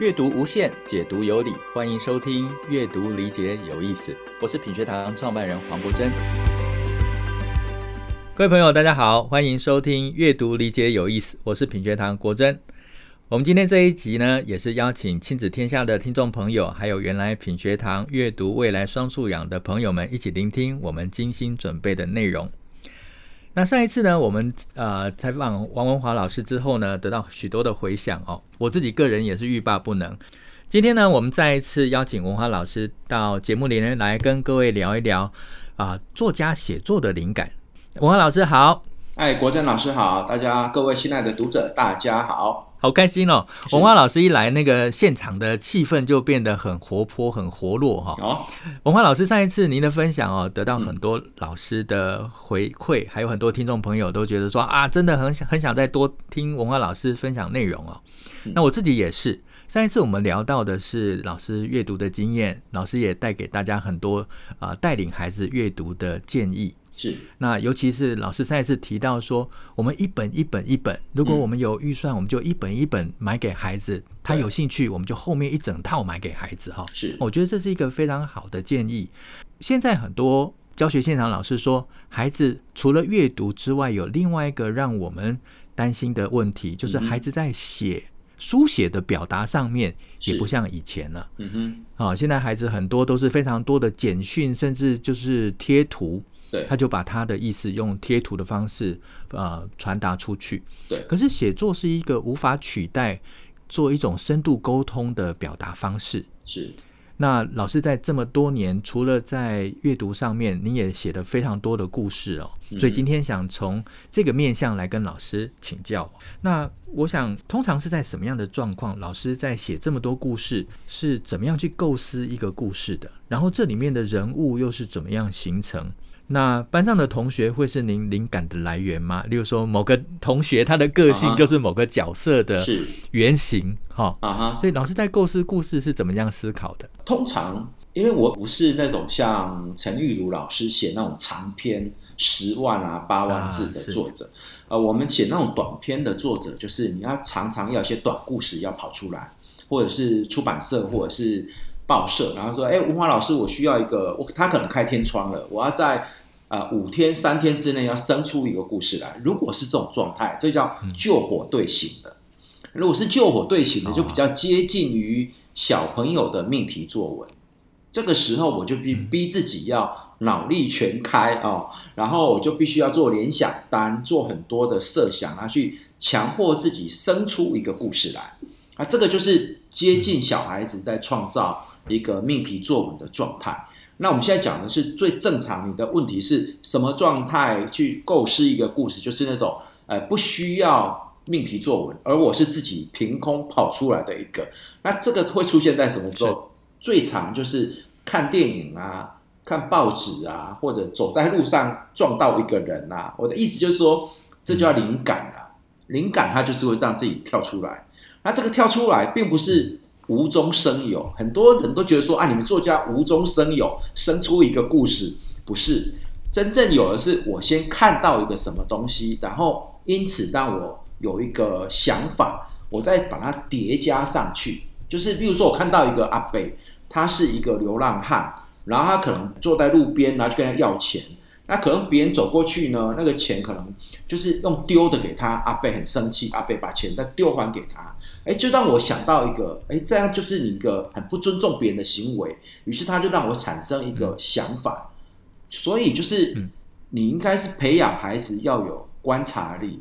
阅读无限，解读有理，欢迎收听《阅读理解有意思》。我是品学堂创办人黄国珍。各位朋友，大家好，欢迎收听《阅读理解有意思》。我是品学堂国珍。我们今天这一集呢，也是邀请亲子天下的听众朋友，还有原来品学堂阅读未来双素养的朋友们，一起聆听我们精心准备的内容。那上一次呢，我们呃采访王文华老师之后呢，得到许多的回响哦。我自己个人也是欲罢不能。今天呢，我们再一次邀请文华老师到节目里面来跟各位聊一聊啊、作家写作的灵感。文华老师好，哎，国珍老师好，大家各位亲爱的读者大家好。好开心哦！文化老师一来，那个现场的气氛就变得很活泼、很活络哈。哦，文化老师上一次您的分享哦，得到很多老师的回馈，嗯、还有很多听众朋友都觉得说啊，真的很想很想再多听文化老师分享内容哦。嗯、那我自己也是，上一次我们聊到的是老师阅读的经验，老师也带给大家很多啊、呃、带领孩子阅读的建议。是，那尤其是老师上一次提到说，我们一本一本一本，如果我们有预算，我们就一本一本买给孩子，嗯、他有兴趣，我们就后面一整套买给孩子哈。是，我觉得这是一个非常好的建议。现在很多教学现场老师说，孩子除了阅读之外，有另外一个让我们担心的问题，就是孩子在写书写的表达上面也不像以前了。嗯哼，啊，现在孩子很多都是非常多的简讯，甚至就是贴图。对，他就把他的意思用贴图的方式，呃，传达出去。对，可是写作是一个无法取代做一种深度沟通的表达方式。是。那老师在这么多年，除了在阅读上面，你也写了非常多的故事哦。所以今天想从这个面向来跟老师请教。那我想，通常是在什么样的状况，老师在写这么多故事，是怎么样去构思一个故事的？然后这里面的人物又是怎么样形成？那班上的同学会是您灵感的来源吗？例如说，某个同学他的个性就是某个角色的原型，哈啊哈。所以老师在构思故事是怎么样思考的？通常，因为我不是那种像陈玉如老师写那种长篇十万啊八万字的作者，啊、呃，我们写那种短篇的作者，就是你要常常要一些短故事要跑出来，或者是出版社或者是。报社，然后说：“哎，文华老师，我需要一个，我他可能开天窗了，我要在啊、呃、五天三天之内要生出一个故事来。如果是这种状态，这叫救火队型的。如果是救火队型的，就比较接近于小朋友的命题作文。这个时候，我就逼逼自己要脑力全开哦，然后我就必须要做联想单，做很多的设想，啊去强迫自己生出一个故事来。啊，这个就是接近小孩子在创造。”一个命题作文的状态。那我们现在讲的是最正常。你的问题是什么状态去构思一个故事？就是那种呃不需要命题作文，而我是自己凭空跑出来的一个。那这个会出现在什么时候？最常就是看电影啊、看报纸啊，或者走在路上撞到一个人啊。我的意思就是说，这叫灵感啊。灵感它就是会让自己跳出来。那这个跳出来并不是。无中生有，很多人都觉得说啊，你们作家无中生有，生出一个故事，不是。真正有的是我先看到一个什么东西，然后因此让我有一个想法，我再把它叠加上去。就是比如说，我看到一个阿伯，他是一个流浪汉，然后他可能坐在路边，然后去跟他要钱，那可能别人走过去呢，那个钱可能就是用丢的给他，阿伯很生气，阿伯把钱再丢还给他。哎，就让我想到一个，哎，这样就是你一个很不尊重别人的行为。于是他就让我产生一个想法，所以就是你应该是培养孩子要有观察力，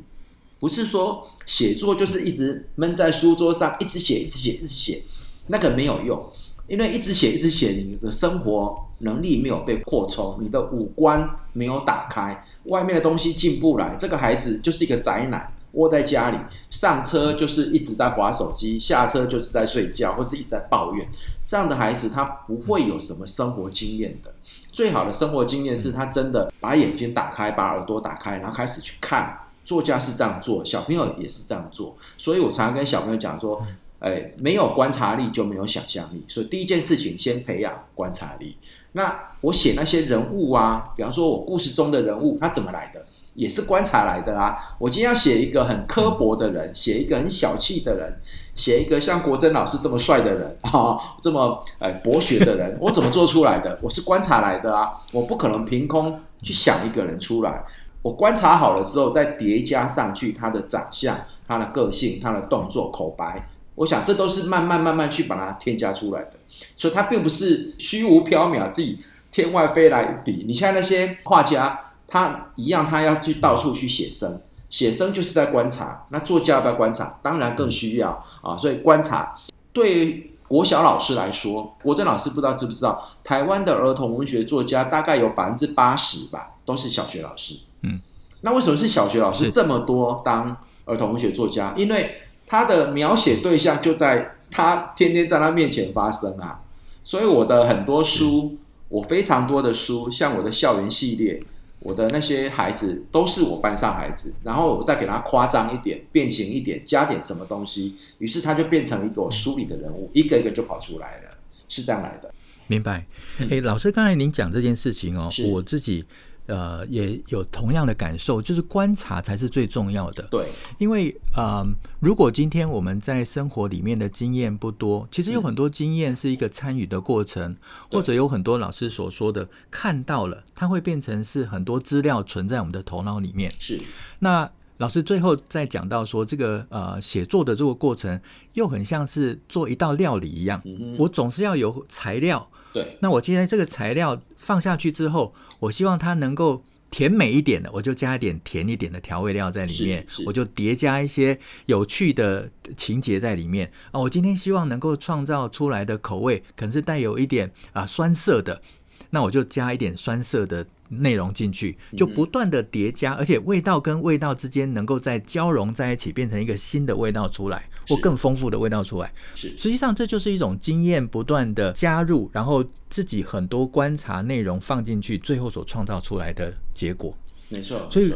不是说写作就是一直闷在书桌上，一直写，一直写，一直写，那个没有用，因为一直写，一直写，你的生活能力没有被扩充，你的五官没有打开，外面的东西进不来，这个孩子就是一个宅男。窝在家里，上车就是一直在划手机，下车就是在睡觉，或是一直在抱怨。这样的孩子，他不会有什么生活经验的。最好的生活经验是他真的把眼睛打开，把耳朵打开，然后开始去看。作家是这样做，小朋友也是这样做。所以我常常跟小朋友讲说，哎，没有观察力就没有想象力。所以第一件事情，先培养观察力。那我写那些人物啊，比方说我故事中的人物，他怎么来的？也是观察来的啊。我今天要写一个很刻薄的人，写一个很小气的人，写一个像国珍老师这么帅的人 啊，这么呃博学的人，我怎么做出来的？我是观察来的啊，我不可能凭空去想一个人出来。我观察好了之后，再叠加上去他的长相、他的个性、他的动作、口白，我想这都是慢慢慢慢去把它添加出来的。所以，它并不是虚无缥缈，自己天外飞来一笔。你像那些画家，他一样，他要去到处去写生，写生就是在观察。那作家要不要观察？当然更需要啊。所以，观察对国小老师来说，国珍老师不知道知不知道，台湾的儿童文学作家大概有百分之八十吧，都是小学老师。嗯，那为什么是小学老师这么多当儿童文学作家？因为他的描写对象就在他天天在他面前发生啊。所以我的很多书，我非常多的书，像我的校园系列，我的那些孩子都是我班上孩子，然后我再给他夸张一点、变形一点、加点什么东西，于是他就变成一个我书里的人物，一个一个就跑出来了，是这样来的。明白？哎、欸，老师刚才您讲这件事情哦，我自己。呃，也有同样的感受，就是观察才是最重要的。对，因为呃，如果今天我们在生活里面的经验不多，其实有很多经验是一个参与的过程，嗯，或者有很多老师所说的看到了，它会变成是很多资料存在我们的头脑里面。是，那老师最后再讲到说，这个呃写作的这个过程又很像是做一道料理一样，嗯，我总是要有材料。对，那我今天这个材料放下去之后，我希望它能够甜美一点的，我就加一点甜一点的调味料在里面，我就叠加一些有趣的情节在里面啊。我今天希望能够创造出来的口味，可能是带有一点啊酸涩的。那我就加一点酸涩的内容进去，就不断的叠加，而且味道跟味道之间能够在交融在一起，变成一个新的味道出来，或更丰富的味道出来。是，实际上这就是一种经验不断的加入，然后自己很多观察内容放进去，最后所创造出来的结果。没错。所以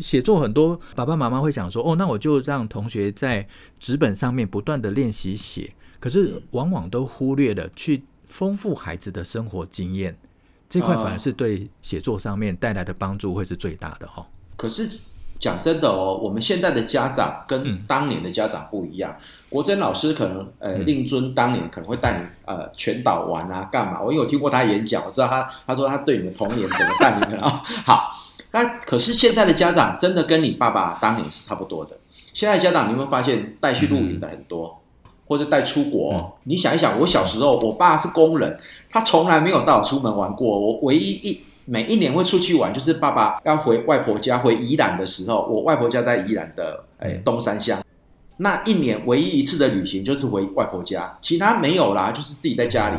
写作很多爸爸妈妈会想说，哦，那我就让同学在纸本上面不断的练习写，可是往往都忽略了去丰富孩子的生活经验。这块反而是对写作上面带来的帮助会是最大的哈。可是讲真的哦，我们现在的家长跟当年的家长不一样。嗯、国珍老师可能呃，令尊当年可能会带你呃全岛玩啊，干嘛？我因为我听过他演讲，我知道他他说他对你的童年怎么带你们啊。好，那可是现在的家长真的跟你爸爸当年是差不多的。现在家长你会发现带去露营的很多。嗯或者带出国、嗯，你想一想，我小时候，我爸是工人，他从来没有带我出门玩过。我唯一一每一年会出去玩，就是爸爸要回外婆家回宜兰的时候，我外婆家在宜兰的诶东山乡，那一年唯一一次的旅行就是回外婆家，其他没有啦，就是自己在家里。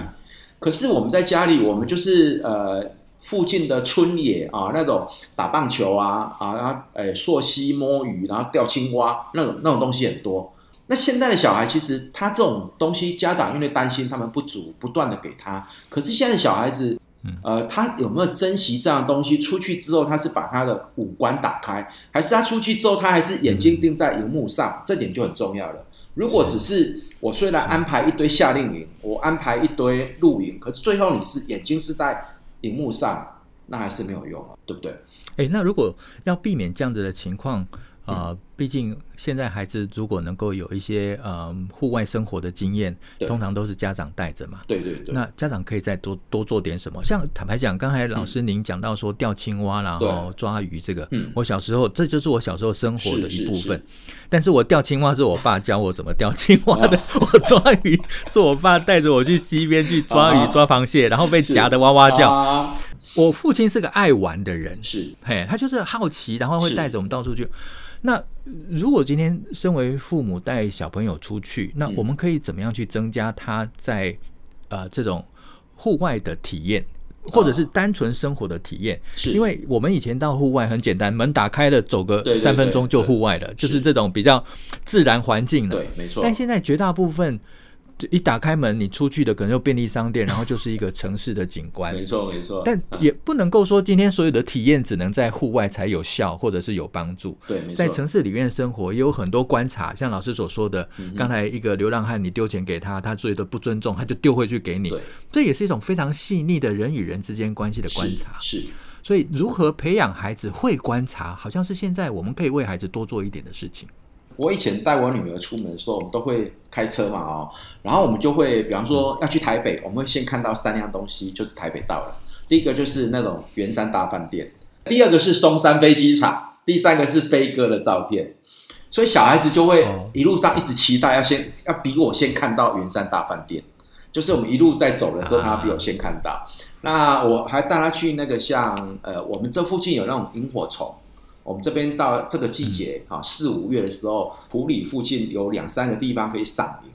可是我们在家里，我们就是呃附近的村野啊，那种打棒球啊啊，然后诶溯溪摸鱼，然后钓青蛙，那种那种东西很多。那现在的小孩其实他这种东西，家长因为担心他们不足，不断的给他。可是现在的小孩子，呃，他有没有珍惜这样的东西？出去之后，他是把他的五官打开，还是他出去之后，他还是眼睛盯在荧幕上？这点就很重要了。如果只是我虽然安排一堆夏令营，我安排一堆露营，可是最后你是眼睛是在荧幕上，那还是没有用啊，对不对？哎，那如果要避免这样子的情况？呃，毕竟现在孩子如果能够有一些呃户外生活的经验，通常都是家长带着嘛。对对对。那家长可以再多多做点什么？像坦白讲，刚才老师您讲到说钓青蛙，然后抓鱼，这个，我小时候这就是我小时候生活的一部分。但是我钓青蛙是我爸教我怎么钓青蛙的，我抓鱼是我爸带着我去溪边去抓鱼抓螃蟹，然后被夹得哇哇叫。我父亲是个爱玩的人，是嘿，他就是好奇，然后会带着我们到处去。那如果今天身为父母带小朋友出去，那我们可以怎么样去增加他在呃这种户外的体验，或者是单纯生活的体验？是因为我们以前到户外很简单，门打开了，走个三分钟就户外了，就是这种比较自然环境了。对，没错。但现在绝大部分。一打开门，你出去的可能就便利商店，然后就是一个城市的景观。没错，没错。但也不能够说今天所有的体验只能在户外才有效，或者是有帮助。对，没错。在城市里面生活也有很多观察，像老师所说的，嗯、刚才一个流浪汉，你丢钱给他，他觉得不尊重，他就丢回去给你。对，这也是一种非常细腻的人与人之间关系的观察。是。是所以如何培养孩子会观察，好像是现在我们可以为孩子多做一点的事情。我以前带我女儿出门的时候，我们都会开车嘛，哦，然后我们就会，比方说要去台北，我们会先看到三样东西，就是台北到了。第一个就是那种圆山大饭店，第二个是松山飞机场，第三个是飞哥的照片。所以小孩子就会一路上一直期待要先要比我先看到圆山大饭店，就是我们一路在走的时候，他比我先看到。那我还带他去那个像呃，我们这附近有那种萤火虫。我们这边到这个季节啊，四五月的时候，埔里附近有两三个地方可以赏萤。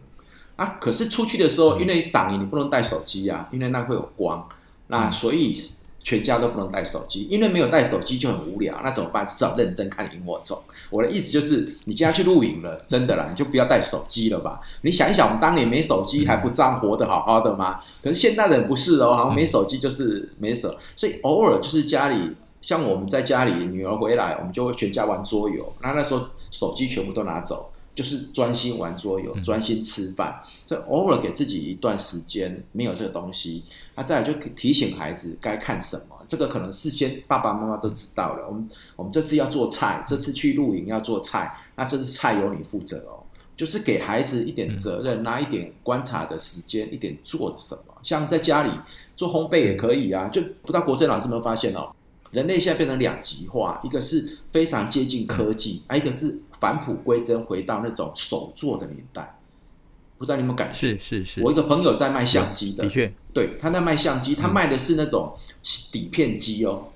啊，可是出去的时候，因为赏萤你不能带手机啊，因为那会有光。那所以全家都不能带手机，因为没有带手机就很无聊。那怎么办？至少认真看萤火虫。我的意思就是，你今天去露营了，真的啦，你就不要带手机了吧。你想一想，我们当年没手机还不这样活得好好的吗？可是现代人不是哦，好像没手机就是没手，所以偶尔就是家里。像我们在家里，女儿回来，我们就会全家玩桌游。那那时候手机全部都拿走，就是专心玩桌游，专心吃饭。所以偶尔给自己一段时间没有这个东西，那再来就提醒孩子该看什么。这个可能事先爸爸妈妈都知道了。我们我们这次要做菜，这次去露营要做菜，那这次菜由你负责哦。就是给孩子一点责任，拿一点观察的时间，一点做什么。像在家里做烘焙也可以啊。就不知道国珍老师有没有发现哦？人类现在变成两极化，一个是非常接近科技，啊，一个是返璞归真，回到那种手做的年代。不知道你有没有感觉？是是是。我一个朋友在卖相机的，的确，对，他在卖相机，他卖的是那种底片机哦，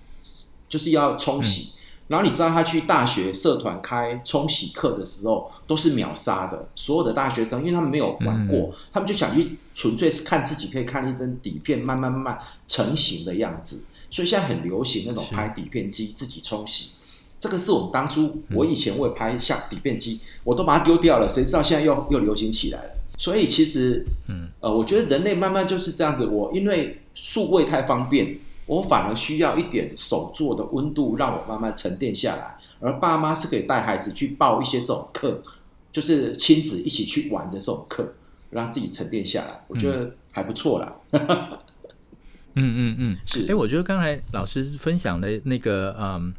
就是要冲洗。然后你知道他去大学社团开冲洗课的时候，都是秒杀的。所有的大学生，因为他们没有玩过，他们就想去纯粹是看自己可以看一张底片慢慢慢慢成型的样子。所以现在很流行那种拍底片机自己冲洗，这个是我们当初我以前会拍下底片机，我都把它丢掉了，谁知道现在又又流行起来了。所以其实，嗯，呃，我觉得人类慢慢就是这样子。我因为数位太方便，我反而需要一点手做的温度，让我慢慢沉淀下来。而爸妈是可以带孩子去报一些这种课，就是亲子一起去玩的这种课，让自己沉淀下来。我觉得还不错啦。嗯 嗯嗯嗯，是。哎，我觉得刚才老师分享的那个嗯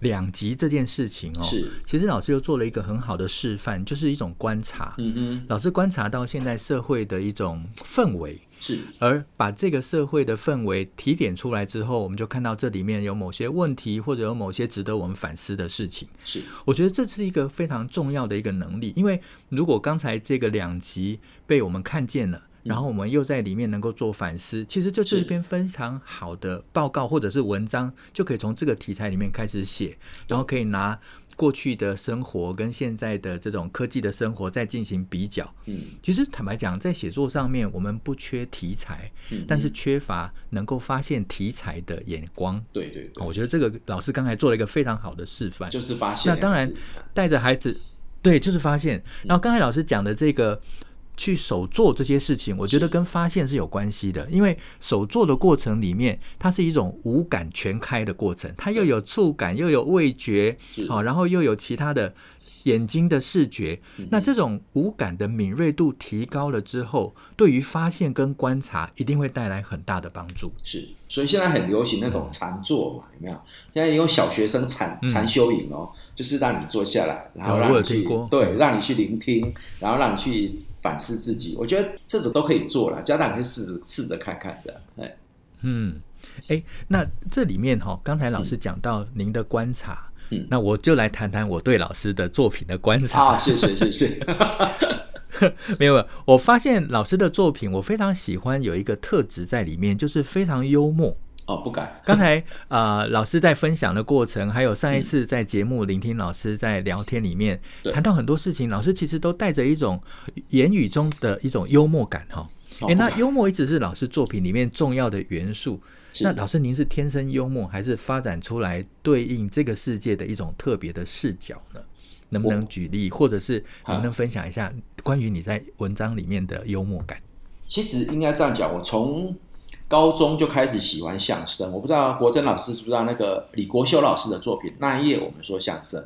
两极这件事情哦，是。其实老师又做了一个很好的示范，就是一种观察。嗯嗯。老师观察到现在社会的一种氛围，是。而把这个社会的氛围提点出来之后，我们就看到这里面有某些问题，或者有某些值得我们反思的事情。是。我觉得这是一个非常重要的一个能力，因为如果刚才这个两极被我们看见了。然后我们又在里面能够做反思，其实就是一篇非常好的报告或者是文章，就可以从这个题材里面开始写，然后可以拿过去的生活跟现在的这种科技的生活再进行比较。嗯，其实坦白讲，在写作上面我们不缺题材，但是缺乏能够发现题材的眼光。对对对，我觉得这个老师刚才做了一个非常好的示范，就是发现。那当然带着孩子，对，就是发现。然后刚才老师讲的这个。去手做这些事情，我觉得跟发现是有关系的，因为手做的过程里面，它是一种五感全开的过程，它又有触感，又有味觉，好，然后又有其他的。眼睛的视觉，那这种五感的敏锐度提高了之后，对于发现跟观察一定会带来很大的帮助。是，所以现在很流行那种禅坐嘛，有没有？现在有小学生禅禅修营哦，就是让你坐下来，然后让你去对，让你去聆听，然后让你去反思自己。我觉得这种都可以做了，家长可以试着试着看看的。哎，嗯，哎，那这里面哈，刚才老师讲到您的观察。嗯、那我就来谈谈我对老师的作品的观察。啊，谢谢谢谢。没有，我发现老师的作品，我非常喜欢有一个特质在里面，就是非常幽默。哦，不敢。刚才啊、呃，老师在分享的过程，还有上一次在节目聆听老师在聊天里面谈、嗯、到很多事情，老师其实都带着一种言语中的一种幽默感哈。哎、那幽默一直是老师作品里面重要的元素。那老师，您是天生幽默，还是发展出来对应这个世界的一种特别的视角呢？能不能举例，或者是能不能分享一下关于你在文章里面的幽默感？其实应该这样讲，我从高中就开始喜欢相声。我不知道国珍老师知不知道那个李国修老师的作品《那一夜我们说相声》。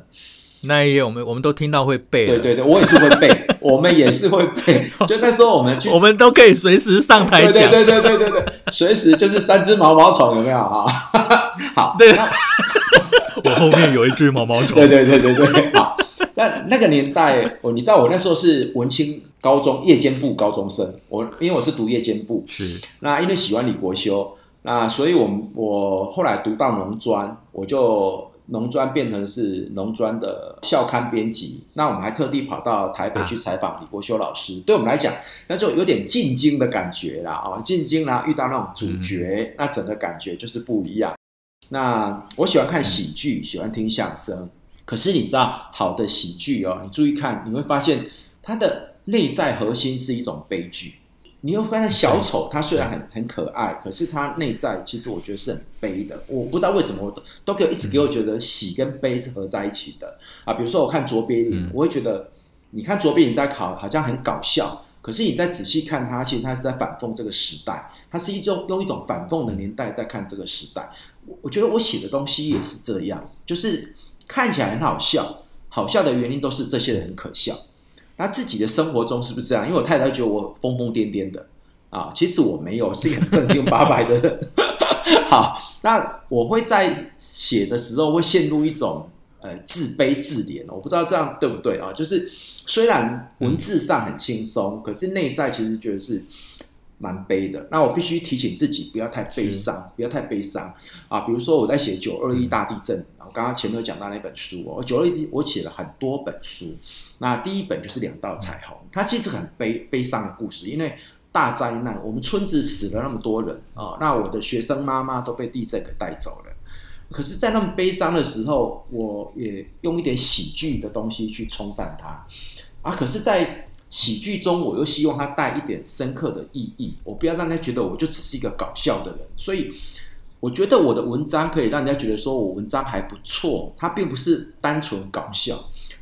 那一页我们我们都听到会背。对对对，我也是会背，我们也是会背。就那时候我们去，我们都可以随时上台讲。对对对对对对，随时就是三只毛毛虫，有没有啊？好，对，我后面有一只毛毛虫。对对对对对，好。那那个年代，我你知道，我那时候是文青高中夜间部高中生，我因为我是读夜间部，是那因为喜欢李国修。那所以我，我我后来读到农专，我就农专变成是农专的校刊编辑。那我们还特地跑到台北去采访李国修老师。啊、对我们来讲，那就有点进京的感觉啦啊！进京啦，遇到那种主角，那整个感觉就是不一样。那我喜欢看喜剧，喜欢听相声。可是你知道，好的喜剧哦，你注意看，你会发现它的内在核心是一种悲剧。你又发现小丑，他虽然很很可爱，可是他内在其实我觉得是很悲的。我不知道为什么，我都都给我一直给我觉得喜跟悲是合在一起的啊。比如说我看卓别林，我会觉得，你看卓别林在考好像很搞笑，可是你再仔细看他，其实他是在反讽这个时代，他是一种用一种反讽的年代在看这个时代。我我觉得我写的东西也是这样，就是看起来很好笑，好笑的原因都是这些人很可笑。那自己的生活中是不是这样？因为我太太觉得我疯疯癫癫的啊，其实我没有，是一个正经八百的人。好，那我会在写的时候会陷入一种呃自卑自怜，我不知道这样对不对啊？就是虽然文字上很轻松，可是内在其实觉得是。蛮悲的，那我必须提醒自己不要太悲伤，不要太悲伤。啊！比如说我在写九二一大地震，然后刚刚前面有讲到那本书哦，九二一我写了很多本书，那第一本就是两道彩虹，它其实很悲悲伤的故事，因为大灾难，我们村子死了那么多人啊，那我的学生妈妈都被地震给带走了，可是，在那么悲伤的时候，我也用一点喜剧的东西去冲淡它。啊，可是，在喜剧中，我又希望它带一点深刻的意义，我不要让人家觉得我就只是一个搞笑的人。所以，我觉得我的文章可以让人家觉得说我文章还不错，它并不是单纯搞笑。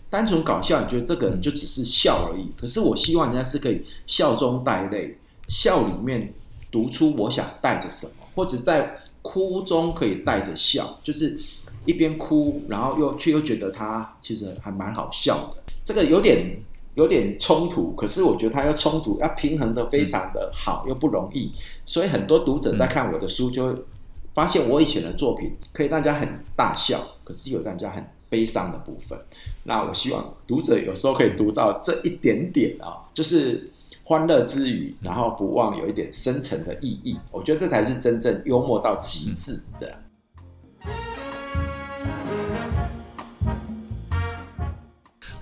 单纯搞笑，你觉得这个人就只是笑而已。可是，我希望人家是可以笑中带泪，笑里面读出我想带着什么，或者在哭中可以带着笑，就是一边哭，然后又却又觉得他其实还蛮好笑的。这个有点。有点冲突，可是我觉得他要冲突，要平衡得非常的好，又不容易。所以很多读者在看我的书，就会发现我以前的作品可以让大家很大笑，可是有让人家很悲伤的部分。那我希望读者有时候可以读到这一点点啊，就是欢乐之余，然后不忘有一点深层的意义。我觉得这才是真正幽默到极致的。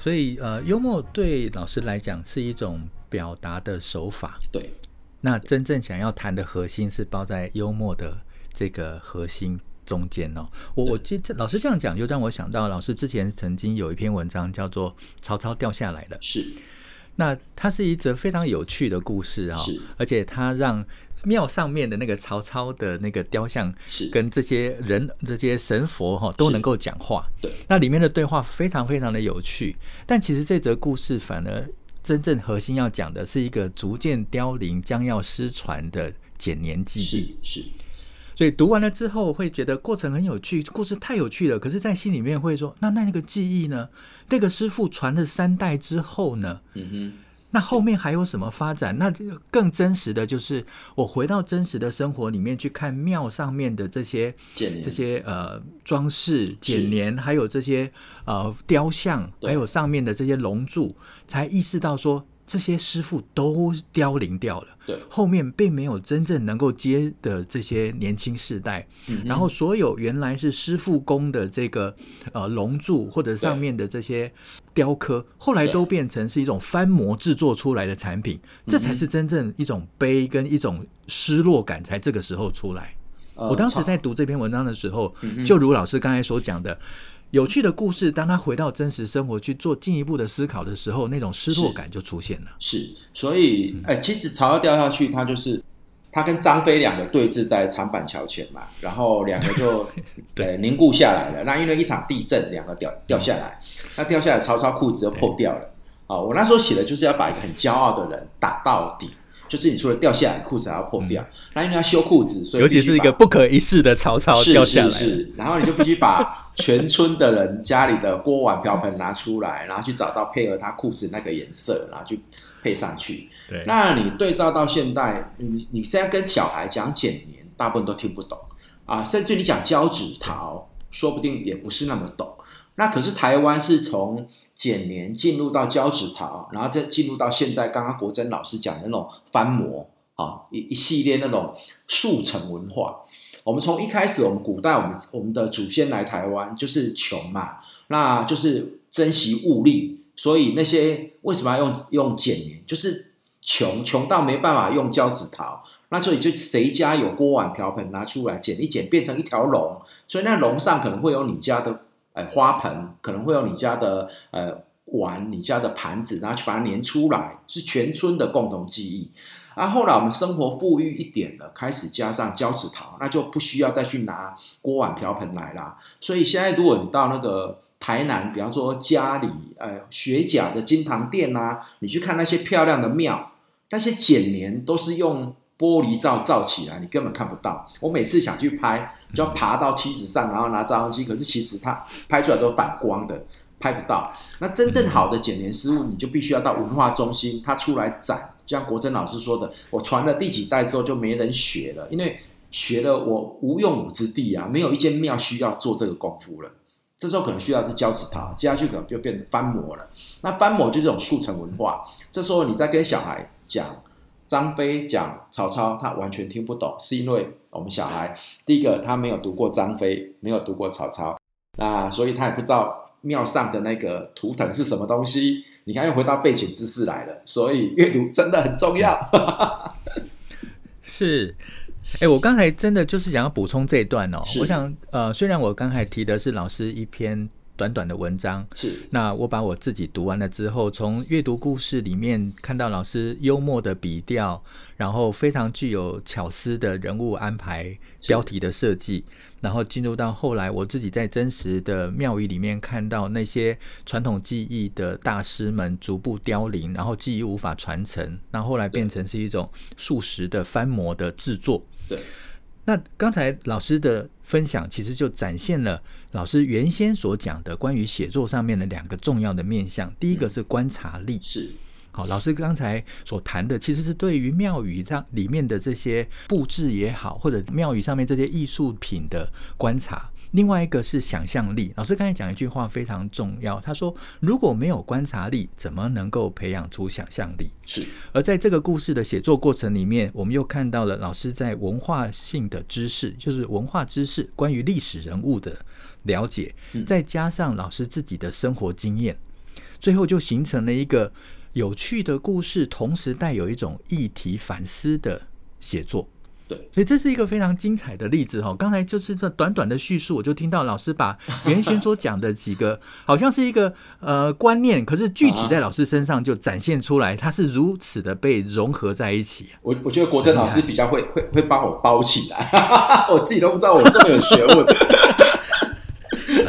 所以，呃，幽默对老师来讲是一种表达的手法。对，那真正想要谈的核心是包在幽默的这个核心中间哦。我我记得老师这样讲，就让我想到老师之前曾经有一篇文章叫做《曹操掉下来了》。是，那它是一则非常有趣的故事啊、哦，是，而且它让。庙上面的那个曹操的那个雕像，是跟这些人、这些神佛哈都能够讲话。对，那里面的对话非常非常的有趣。但其实这则故事反而真正核心要讲的是一个逐渐凋零、将要失传的简年记忆。是，是。所以读完了之后会觉得过程很有趣，故事太有趣了。可是，在心里面会说：那那那个记忆呢？那个师傅传了三代之后呢？嗯哼。那后面还有什么发展？那更真实的就是我回到真实的生活里面去看庙上面的这些这些呃装饰剪年，还有这些呃雕像，还有上面的这些龙柱，才意识到说。这些师傅都凋零掉了，对，后面并没有真正能够接的这些年轻世代，嗯、然后所有原来是师傅工的这个呃龙柱或者上面的这些雕刻，后来都变成是一种翻模制作出来的产品，这才是真正一种悲跟一种失落感才这个时候出来。呃、我当时在读这篇文章的时候，嗯、就如老师刚才所讲的。有趣的故事，当他回到真实生活去做进一步的思考的时候，那种失落感就出现了。是，是所以，哎、欸，其实曹操掉下去，他就是他跟张飞两个对峙在长板桥前嘛，然后两个就 对凝固下来了。那因为一场地震，两个掉掉下来，那掉下来，曹操裤子就破掉了。啊，我那时候写的就是要把一个很骄傲的人打到底。就是你除了掉下来，裤子还要破掉，那、嗯、因为要修裤子，所以尤其是一个不可一世的曹操掉下来是是是，然后你就必须把全村的人家里的锅碗瓢盆拿出来，然后去找到配合他裤子那个颜色，然后去配上去。对，那你对照到现代，你你现在跟小孩讲剪年，大部分都听不懂啊，甚至你讲交趾桃，说不定也不是那么懂。那可是台湾是从剪黏进入到交趾陶，然后再进入到现在刚刚国珍老师讲的那种翻模啊，一一系列那种速成文化。我们从一开始，我们古代我们我们的祖先来台湾就是穷嘛，那就是珍惜物力，所以那些为什么要用用剪黏？就是穷穷到没办法用交趾陶，那所以就谁家有锅碗瓢盆拿出来剪一剪，变成一条龙，所以那龙上可能会有你家的。呃，花盆可能会有你家的呃碗，你家的盘子，然后去把它粘出来，是全村的共同记忆。啊，后来我们生活富裕一点了，开始加上胶纸陶，那就不需要再去拿锅碗瓢盆来啦。所以现在如果你到那个台南，比方说家里呃学甲的金堂殿啊，你去看那些漂亮的庙，那些剪黏都是用。玻璃罩罩起来，你根本看不到。我每次想去拍，就要爬到梯子上，然后拿照相机。可是其实它拍出来都是反光的，拍不到。那真正好的剪黏师傅，你就必须要到文化中心，他出来展。就像国珍老师说的，我传了第几代之后就没人学了，因为学了我无用武之地啊，没有一间庙需要做这个功夫了。这时候可能需要是交趾陶，接下去可能就变成翻模了。那翻模就是这种速成文化。这时候你在跟小孩讲。张飞讲曹操，他完全听不懂，是因为我们小孩第一个他没有读过张飞，没有读过曹操，那所以他也不知道庙上的那个图腾是什么东西。你看又回到背景知识来了，所以阅读真的很重要。是，哎、欸，我刚才真的就是想要补充这一段哦。我想，呃，虽然我刚才提的是老师一篇。短短的文章是，那我把我自己读完了之后，从阅读故事里面看到老师幽默的笔调，然后非常具有巧思的人物安排、标题的设计，然后进入到后来我自己在真实的庙宇里面看到那些传统技艺的大师们逐步凋零，然后技艺无法传承，那后，来变成是一种素食的翻模的制作。对。那刚才老师的分享，其实就展现了老师原先所讲的关于写作上面的两个重要的面向。第一个是观察力，是好，老师刚才所谈的，其实是对于庙宇上里面的这些布置也好，或者庙宇上面这些艺术品的观察。另外一个是想象力，老师刚才讲一句话非常重要，他说：“如果没有观察力，怎么能够培养出想象力？”是。而在这个故事的写作过程里面，我们又看到了老师在文化性的知识，就是文化知识，关于历史人物的了解，再加上老师自己的生活经验，最后就形成了一个有趣的故事，同时带有一种议题反思的写作。对，所以这是一个非常精彩的例子哈。刚才就是这短短的叙述，我就听到老师把原先所讲的几个，好像是一个呃观念，可是具体在老师身上就展现出来，它是如此的被融合在一起。我我觉得国珍老师比较会 会会帮我包起来，我自己都不知道我这么有学问，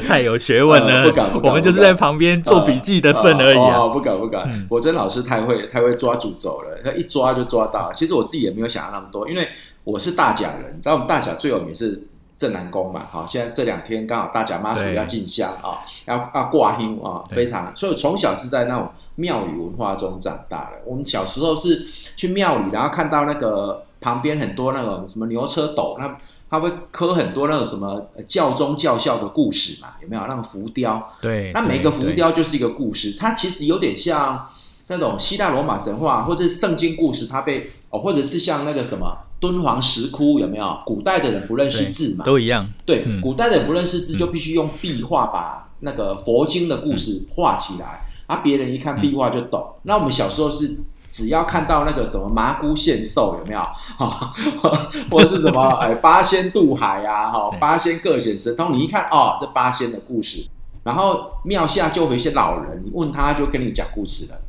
太有学问了。呃、不敢，不敢，我们就是在旁边做笔记的份而已啊。呃呃、不敢不敢，嗯、国珍老师太会太会抓主轴了，他一抓就抓到。其实我自己也没有想到那么多，因为。我是大甲人，你知道我们大甲最有名是镇南宫嘛？好，现在这两天刚好大甲妈祖要进香啊，要要挂香啊，非常。所以我从小是在那种庙宇文化中长大的。我们小时候是去庙宇，然后看到那个旁边很多那种什么牛车斗，那他会刻很多那种什么教宗教校的故事嘛？有没有那种浮雕？对，那每个浮雕就是一个故事，它其实有点像那种希腊罗马神话或者圣经故事，它被哦，或者是像那个什么。敦煌石窟有没有？古代的人不认识字嘛？都一样。对，嗯、古代的人不认识字，就必须用壁画把那个佛经的故事画起来，嗯、啊，别人一看壁画就懂。嗯、那我们小时候是只要看到那个什么麻姑献寿有没有？哈，或者是什么哎八仙渡海呀？哈，八仙各显神通，你一看哦，这八仙的故事。然后庙下就有一些老人，你问他就跟你讲故事了。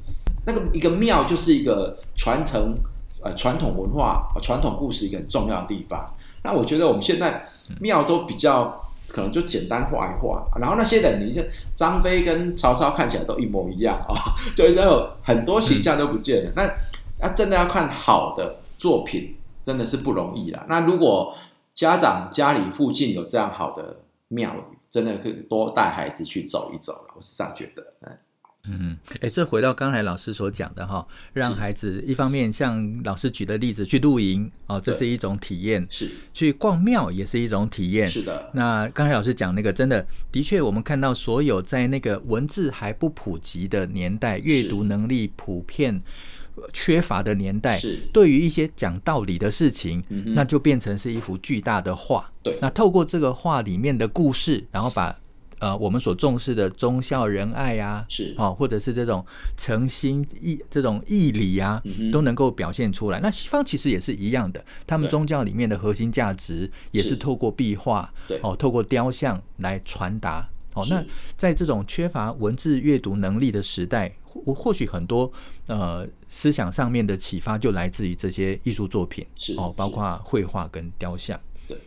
那个一个庙就是一个传承。呃，传统文化、传统故事一个很重要的地方。那我觉得我们现在庙都比较可能就简单画一画，然后那些人，你像张飞跟曹操看起来都一模一样啊，就那种很多形象都不见了。那那真的要看好的作品，真的是不容易啦。那如果家长家里附近有这样好的庙宇，真的可以多带孩子去走一走了。我是这样觉得，嗯。嗯，哎，这回到刚才老师所讲的哈，让孩子一方面像老师举的例子去露营哦，这是一种体验；是去逛庙也是一种体验。是的。那刚才老师讲那个，真的的确，我们看到所有在那个文字还不普及的年代，阅读能力普遍缺乏的年代，是对于一些讲道理的事情，那就变成是一幅巨大的画。对。那透过这个画里面的故事，然后把。呃，我们所重视的忠孝仁爱啊，是哦，或者是这种诚心义这种义理啊，嗯、都能够表现出来。那西方其实也是一样的，他们宗教里面的核心价值也是透过壁画，哦，透过雕像来传达。哦，那在这种缺乏文字阅读能力的时代，或或许很多呃思想上面的启发就来自于这些艺术作品，是哦，包括绘画跟雕像。对，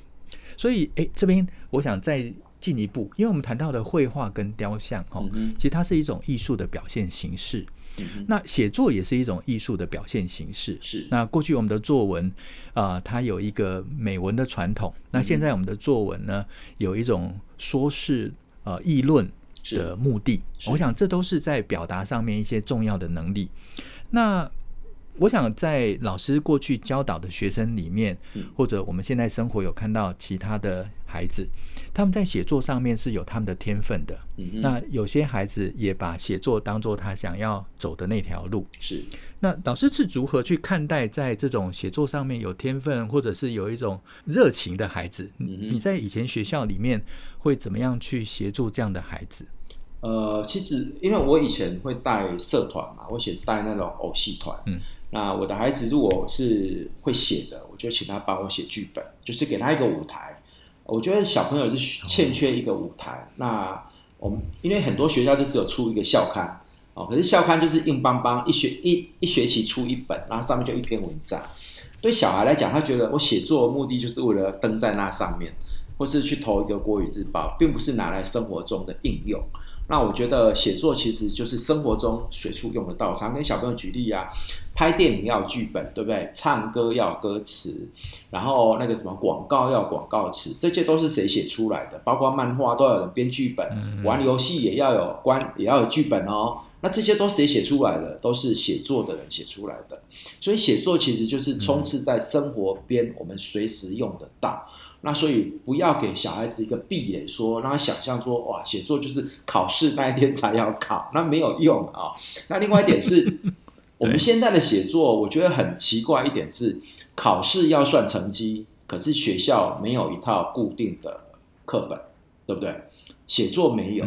所以哎，这边我想在。进一步，因为我们谈到的绘画跟雕像，哈、嗯，其实它是一种艺术的表现形式。嗯、那写作也是一种艺术的表现形式。是。那过去我们的作文啊、呃，它有一个美文的传统。那现在我们的作文呢，有一种说是呃议论的目的。我想这都是在表达上面一些重要的能力。那我想在老师过去教导的学生里面，或者我们现在生活有看到其他的孩子，他们在写作上面是有他们的天分的。那有些孩子也把写作当做他想要走的那条路。是。那导师是如何去看待在这种写作上面有天分，或者是有一种热情的孩子？你在以前学校里面会怎么样去协助这样的孩子？呃，其实因为我以前会带社团嘛，我写带那种偶戏团。嗯。那我的孩子如果是会写的，我就请他帮我写剧本，就是给他一个舞台。我觉得小朋友是欠缺一个舞台。那我们因为很多学校就只有出一个校刊哦，可是校刊就是硬邦邦，一学一一学期出一本，然后上面就一篇文章。对小孩来讲，他觉得我写作的目的就是为了登在那上面，或是去投一个国语日报，并不是拿来生活中的应用。那我觉得写作其实就是生活中随处用得到。常跟小朋友举例啊，拍电影要有剧本，对不对？唱歌要有歌词，然后那个什么广告要有广告词，这些都是谁写出来的？包括漫画都要有人编剧本，玩游戏也要有关，也要有剧本哦。那这些都谁写出来的？都是写作的人写出来的。所以写作其实就是充斥在生活边，我们随时用得到。那所以不要给小孩子一个闭眼说，让他想象说哇，写作就是考试那一天才要考，那没有用啊。那另外一点是，我们现在的写作，我觉得很奇怪一点是，考试要算成绩，可是学校没有一套固定的课本，对不对？写作没有，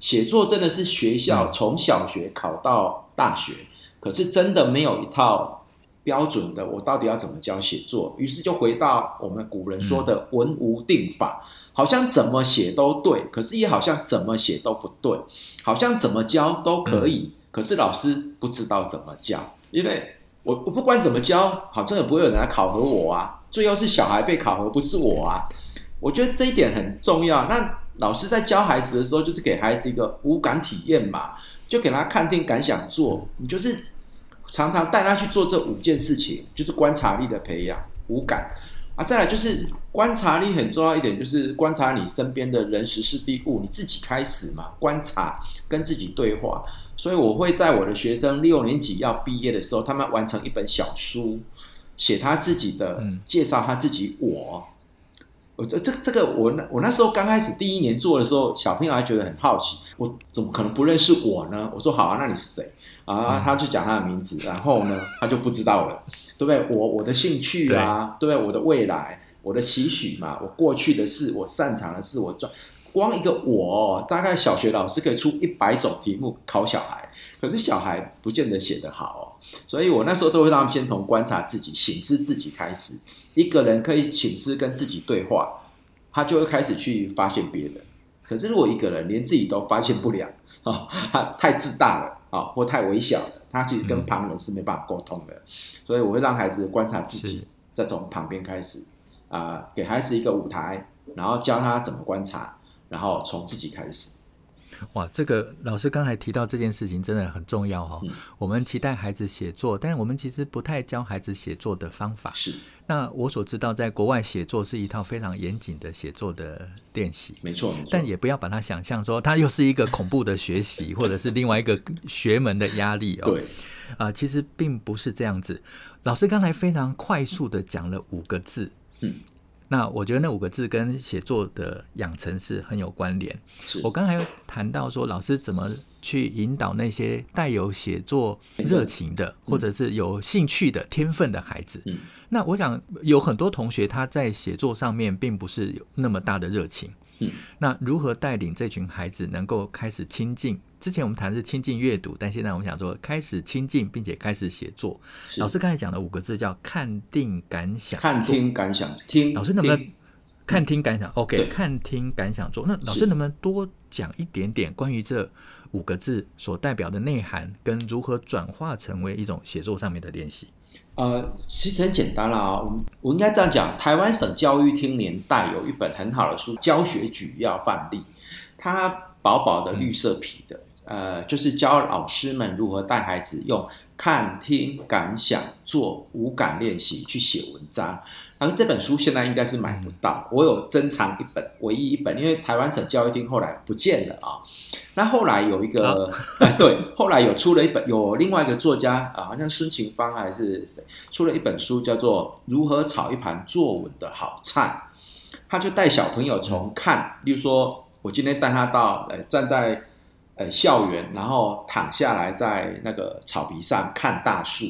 写作真的是学校从小学考到大学，可是真的没有一套。标准的，我到底要怎么教写作？于是就回到我们古人说的“文无定法”，好像怎么写都对，可是也好像怎么写都不对，好像怎么教都可以，可是老师不知道怎么教，因为我我不管怎么教，好像也不会有人来考核我啊。最后是小孩被考核，不是我啊。我觉得这一点很重要。那老师在教孩子的时候，就是给孩子一个无感体验嘛，就给他看定感想做，你就是。常常带他去做这五件事情，就是观察力的培养，五感啊。再来就是观察力很重要一点，就是观察你身边的人、时、事、地、物，你自己开始嘛，观察跟自己对话。所以我会在我的学生六年级要毕业的时候，他们完成一本小书，写他自己的，介绍他自己我。我这这这个我那我那时候刚开始第一年做的时候，小朋友还觉得很好奇，我怎么可能不认识我呢？我说好啊，那你是谁？啊，他去讲他的名字，然后呢，他就不知道了，对不对？我我的兴趣啊，对，不对？我的未来，我的期许嘛，我过去的事，我擅长的事，我专，光一个我，大概小学老师可以出一百种题目考小孩，可是小孩不见得写得好哦，所以我那时候都会让他们先从观察自己、省思自己开始。一个人可以省思跟自己对话，他就会开始去发现别人。可是如果一个人连自己都发现不了啊，他太自大了。啊，或太微小了，他其实跟旁人是没办法沟通的，嗯，所以我会让孩子观察自己，再从旁边开始，啊、呃，给孩子一个舞台，然后教他怎么观察，然后从自己开始。哇，这个老师刚才提到这件事情真的很重要哈、哦。嗯、我们期待孩子写作，但是我们其实不太教孩子写作的方法。是。那我所知道，在国外写作是一套非常严谨的写作的练习。没错。但也不要把它想象说，它又是一个恐怖的学习，或者是另外一个学门的压力哦。对。啊、呃，其实并不是这样子。老师刚才非常快速的讲了五个字。嗯。那我觉得那五个字跟写作的养成是很有关联。我刚才有谈到说，老师怎么去引导那些带有写作热情的，或者是有兴趣的天分的孩子。嗯，那我想有很多同学他在写作上面并不是有那么大的热情。嗯，那如何带领这群孩子能够开始亲近？之前我们谈的是亲近阅读，但现在我们想说开始亲近，并且开始写作。老师刚才讲的五个字叫看定感想，看听感想听。老师能不能看听感想？OK，看听感想做。那老师能不能多讲一点点关于这五个字所代表的内涵，跟如何转化成为一种写作上面的练习？呃，其实很简单啦，我我应该这样讲：台湾省教育厅年代有一本很好的书《教学举要范例》，它薄薄的绿色皮的。嗯呃，就是教老师们如何带孩子用看、听、感想、做五感练习去写文章。然后这本书现在应该是买不到，我有珍藏一本，唯一一本，因为台湾省教育厅后来不见了啊。那后来有一个，对，后来有出了一本，有另外一个作家啊，好像孙晴芳还是谁，出了一本书，叫做《如何炒一盘作文的好菜》。他就带小朋友从看，例如说，我今天带他到呃站在。校园，然后躺下来在那个草皮上看大树。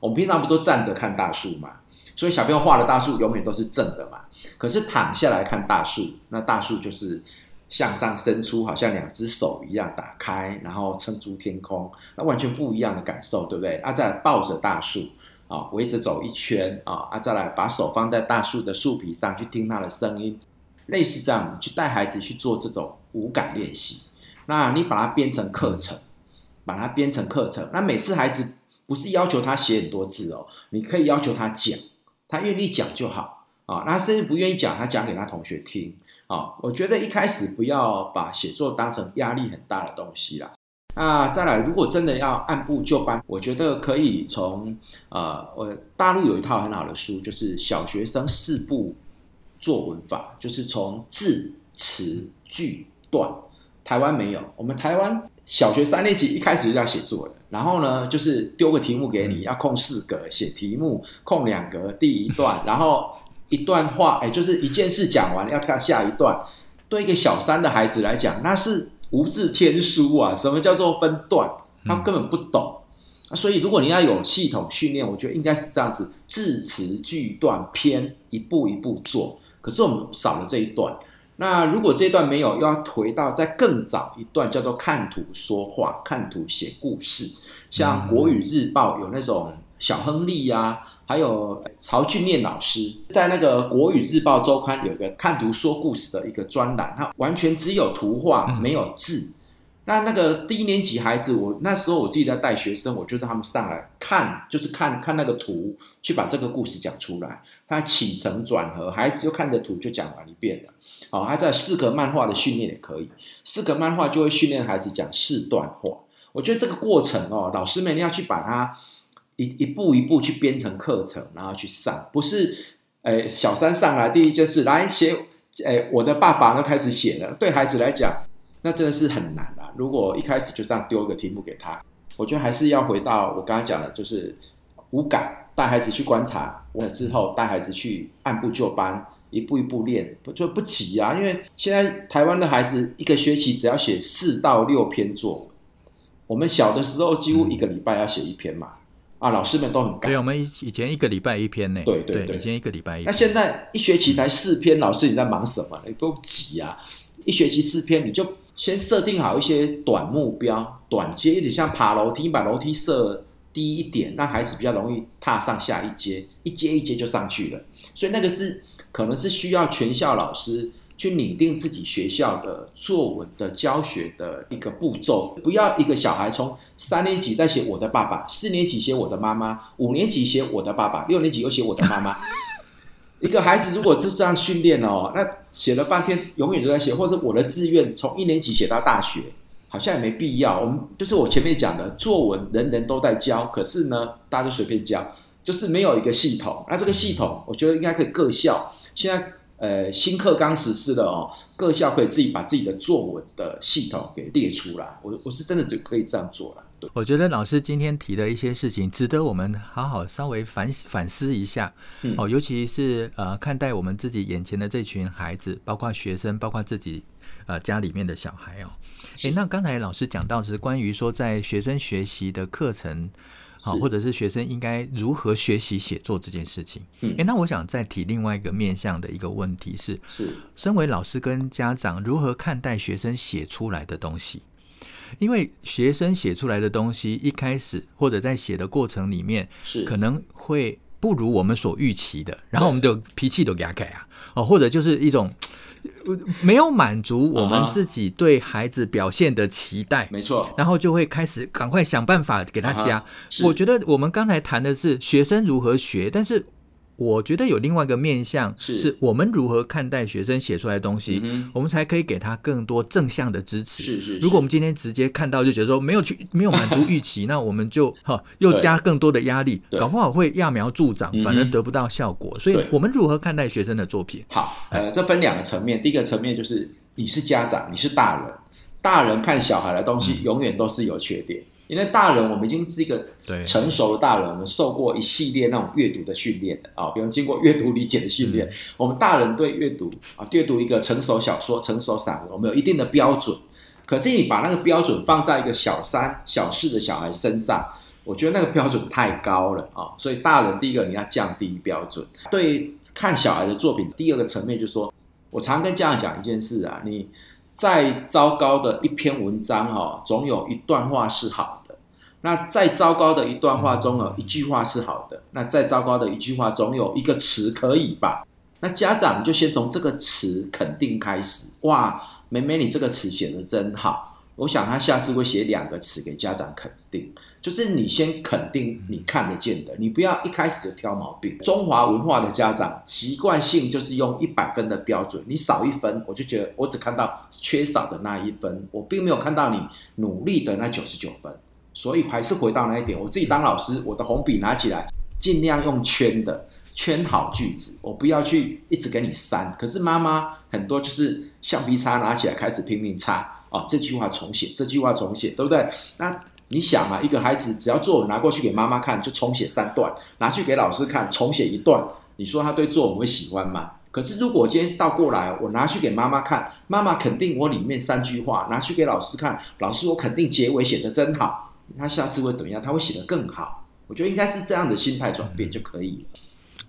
我们平常不都站着看大树嘛？所以小朋友画的大树永远都是正的嘛。可是躺下来看大树，那大树就是向上伸出，好像两只手一样打开，然后撑住天空，那完全不一样的感受，对不对？啊，再来抱着大树啊，围着走一圈啊，啊，再来把手放在大树的树皮上去听它的声音，类似这样，去带孩子去做这种五感练习。那你把它编成课程，把它编成课程。那每次孩子不是要求他写很多字哦，你可以要求他讲，他愿意讲就好啊。那甚至不愿意讲，他讲给他同学听啊。我觉得一开始不要把写作当成压力很大的东西啦。那再来，如果真的要按部就班，我觉得可以从呃，我大陆有一套很好的书，就是小学生四步作文法，就是从字词句段。台湾没有，我们台湾小学三年级一开始就要写作了，然后呢，就是丢个题目给你，要空四格写题目，空两格第一段，然后一段话，哎，就是一件事讲完要看下一段。对一个小三的孩子来讲，那是无字天书啊！什么叫做分段？他根本不懂。嗯、所以如果你要有系统训练，我觉得应该是这样子：字词句段篇，一步一步做。可是我们少了这一段。那如果这一段没有，又要回到在更早一段，叫做看图说话，看图写故事。像国语日报有那种小亨利呀、啊，还有曹俊念老师在那个国语日报周刊有一个看图说故事的一个专栏，它完全只有图画，没有字。那那个低年级孩子，我那时候我自己在带学生，我就让他们上来看，就是看看那个图，去把这个故事讲出来。他起承转合，孩子就看着图就讲完一遍了。哦，还在四格漫画的训练也可以，四格漫画就会训练孩子讲四段话。我觉得这个过程哦，老师们要去把它一一步一步去编成课程，然后去上，不是，诶，小三上来第一件事来写，诶，我的爸爸呢开始写了，对孩子来讲。那真的是很难啊！如果一开始就这样丢一个题目给他，我觉得还是要回到我刚刚讲的，就是无感，带孩子去观察，完了之后带孩子去按部就班，一步一步练，就不急啊。因为现在台湾的孩子一个学期只要写四到六篇作文，我们小的时候几乎一个礼拜要写一篇嘛，啊，老师们都很赶。对，我们以以前一个礼拜一篇呢。对对对，对，以前一个礼拜一篇。那现在一学期才四篇，老师你在忙什么？你不急啊！一学期四篇，你就。先设定好一些短目标、短阶，有点像爬楼梯，把楼梯设低一点，让孩子比较容易踏上下一阶，一阶一阶就上去了。所以那个是可能是需要全校老师去拟定自己学校的作文的教学的一个步骤，不要一个小孩从三年级在写我的爸爸，四年级写我的妈妈，五年级写我的爸爸，六年级又写我的妈妈。一个孩子如果是这样训练哦，那写了半天永远都在写，或者我的志愿从一年级写到大学，好像也没必要。我们就是我前面讲的，作文人人都在教，可是呢，大家都随便教，就是没有一个系统。那这个系统，我觉得应该可以各校现在呃新课纲实施了哦，各校可以自己把自己的作文的系统给列出来。我我是真的就可以这样做了。我觉得老师今天提的一些事情，值得我们好好稍微反反思一下。嗯、哦，尤其是呃，看待我们自己眼前的这群孩子，包括学生，包括自己呃家里面的小孩哦。诶，那刚才老师讲到是关于说，在学生学习的课程，好、哦，或者是学生应该如何学习写作这件事情。诶、嗯，那我想再提另外一个面向的一个问题是：是，身为老师跟家长，如何看待学生写出来的东西？因为学生写出来的东西，一开始或者在写的过程里面，是可能会不如我们所预期的，然后我们就脾气都给他改啊，哦，或者就是一种没有满足我们自己对孩子表现的期待，没错，然后就会开始赶快想办法给他加。我觉得我们刚才谈的是学生如何学，但是。我觉得有另外一个面向，是我们如何看待学生写出来的东西，我们才可以给他更多正向的支持。是是，如果我们今天直接看到就觉得说没有去没有满足预期，那我们就哈又加更多的压力，搞不好会揠苗助长，反而得不到效果。所以，我们如何看待学生的作品？好，呃，这分两个层面。第一个层面就是你是家长，你是大人，大人看小孩的东西永远都是有缺点。因为大人，我们已经是一个成熟的大人，我们受过一系列那种阅读的训练啊，比如经过阅读理解的训练，我们大人对阅读啊，阅读一个成熟小说、成熟散文，我们有一定的标准。可是你把那个标准放在一个小三、小四的小孩身上，我觉得那个标准太高了啊。所以大人第一个你要降低标准。对看小孩的作品，第二个层面就是说，我常跟家长讲一件事啊，你。再糟糕的一篇文章，哦，总有一段话是好的。那再糟糕的一段话中，有一句话是好的。那再糟糕的一句话，总有一个词可以吧？那家长就先从这个词肯定开始。哇，妹妹，你这个词写的真好。我想他下次会写两个词给家长肯定，就是你先肯定你看得见的，你不要一开始就挑毛病。中华文化的家长习惯性就是用一百分的标准，你少一分，我就觉得我只看到缺少的那一分，我并没有看到你努力的那九十九分。所以还是回到那一点，我自己当老师，我的红笔拿起来，尽量用圈的，圈好句子，我不要去一直给你删。可是妈妈很多就是橡皮擦拿起来开始拼命擦。哦，这句话重写，这句话重写，对不对？那你想啊，一个孩子只要作文拿过去给妈妈看，就重写三段；拿去给老师看，重写一段。你说他对作文会喜欢吗？可是如果今天倒过来，我拿去给妈妈看，妈妈肯定我里面三句话；拿去给老师看，老师我肯定结尾写得真好。他下次会怎么样？他会写得更好。我觉得应该是这样的心态转变就可以了。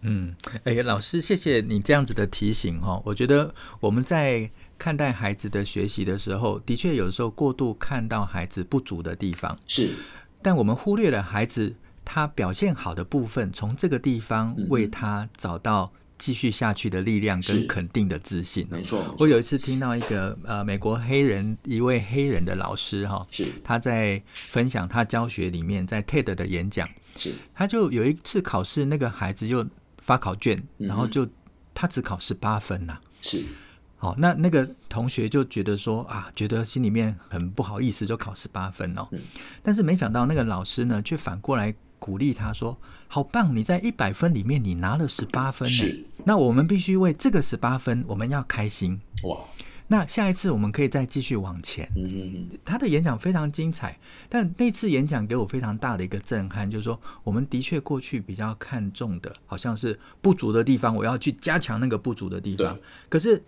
嗯，哎，老师，谢谢你这样子的提醒哈。我觉得我们在。看待孩子的学习的时候，的确有时候过度看到孩子不足的地方，是，但我们忽略了孩子他表现好的部分，从这个地方为他找到继续下去的力量跟肯定的自信。没错，我有一次听到一个呃美国黑人一位黑人的老师哈，是。他在分享他教学里面在 TED 的演讲，是。他就有一次考试，那个孩子就发考卷，然后就他只考十八分呐、啊，是。哦，那那个同学就觉得说啊，觉得心里面很不好意思，就考十八分哦。嗯。但是没想到那个老师呢，却反过来鼓励他说：“好棒，你在一百分里面你拿了十八分呢。那我们必须为这个十八分，我们要开心哇。那下一次我们可以再继续往前。他的演讲非常精彩，但那次演讲给我非常大的一个震撼，就是说我们的确过去比较看重的，好像是不足的地方，我要去加强那个不足的地方。可是。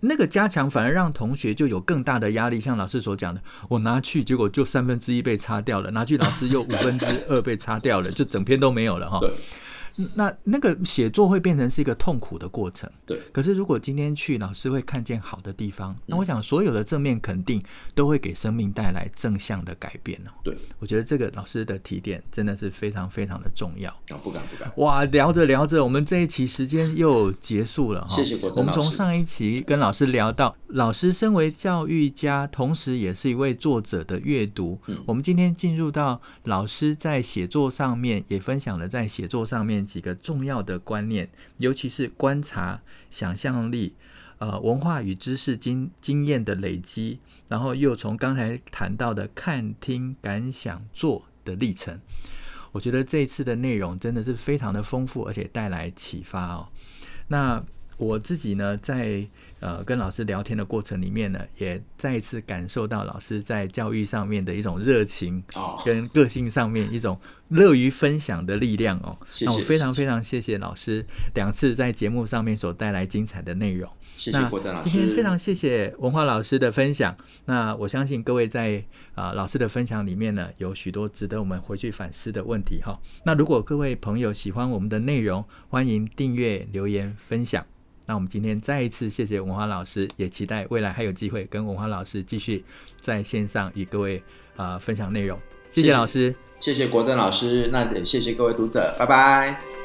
那个加强反而让同学就有更大的压力，像老师所讲的，我拿去结果就三分之一被擦掉了，拿去老师又五分之二被擦掉了，就整篇都没有了哈。那那个写作会变成是一个痛苦的过程。对。可是如果今天去，老师会看见好的地方，那我想所有的正面肯定都会给生命带来正向的改变哦。对。我觉得这个老师的提点真的是非常非常的重要。不敢不敢。哇，聊着聊着，我们这一期时间又结束了哈。谢谢国珍老师。我们从上一期跟老师聊到，老师身为教育家，同时也是一位作者的阅读。嗯。我们今天进入到老师在写作上面也分享了在写作上面。几个重要的观念，尤其是观察、想象力、呃文化与知识经经验的累积，然后又从刚才谈到的看、听、感、想、做的历程，我觉得这次的内容真的是非常的丰富，而且带来启发哦。那我自己呢，在呃跟老师聊天的过程里面呢，也再一次感受到老师在教育上面的一种热情，跟个性上面一种乐于分享的力量哦。谢谢，那我非常非常谢谢老师两次在节目上面所带来精彩的内容。谢谢国珍老师。今天非常谢谢文化老师的分享。那我相信各位在啊、呃、老师的分享里面呢，有许多值得我们回去反思的问题哈。那如果各位朋友喜欢我们的内容，欢迎订阅、留言、分享。那我们今天再一次谢谢文华老师，也期待未来还有机会跟文华老师继续在线上与各位啊、呃、分享内容。谢谢老师，谢谢国政老师，那也谢谢各位读者，拜拜。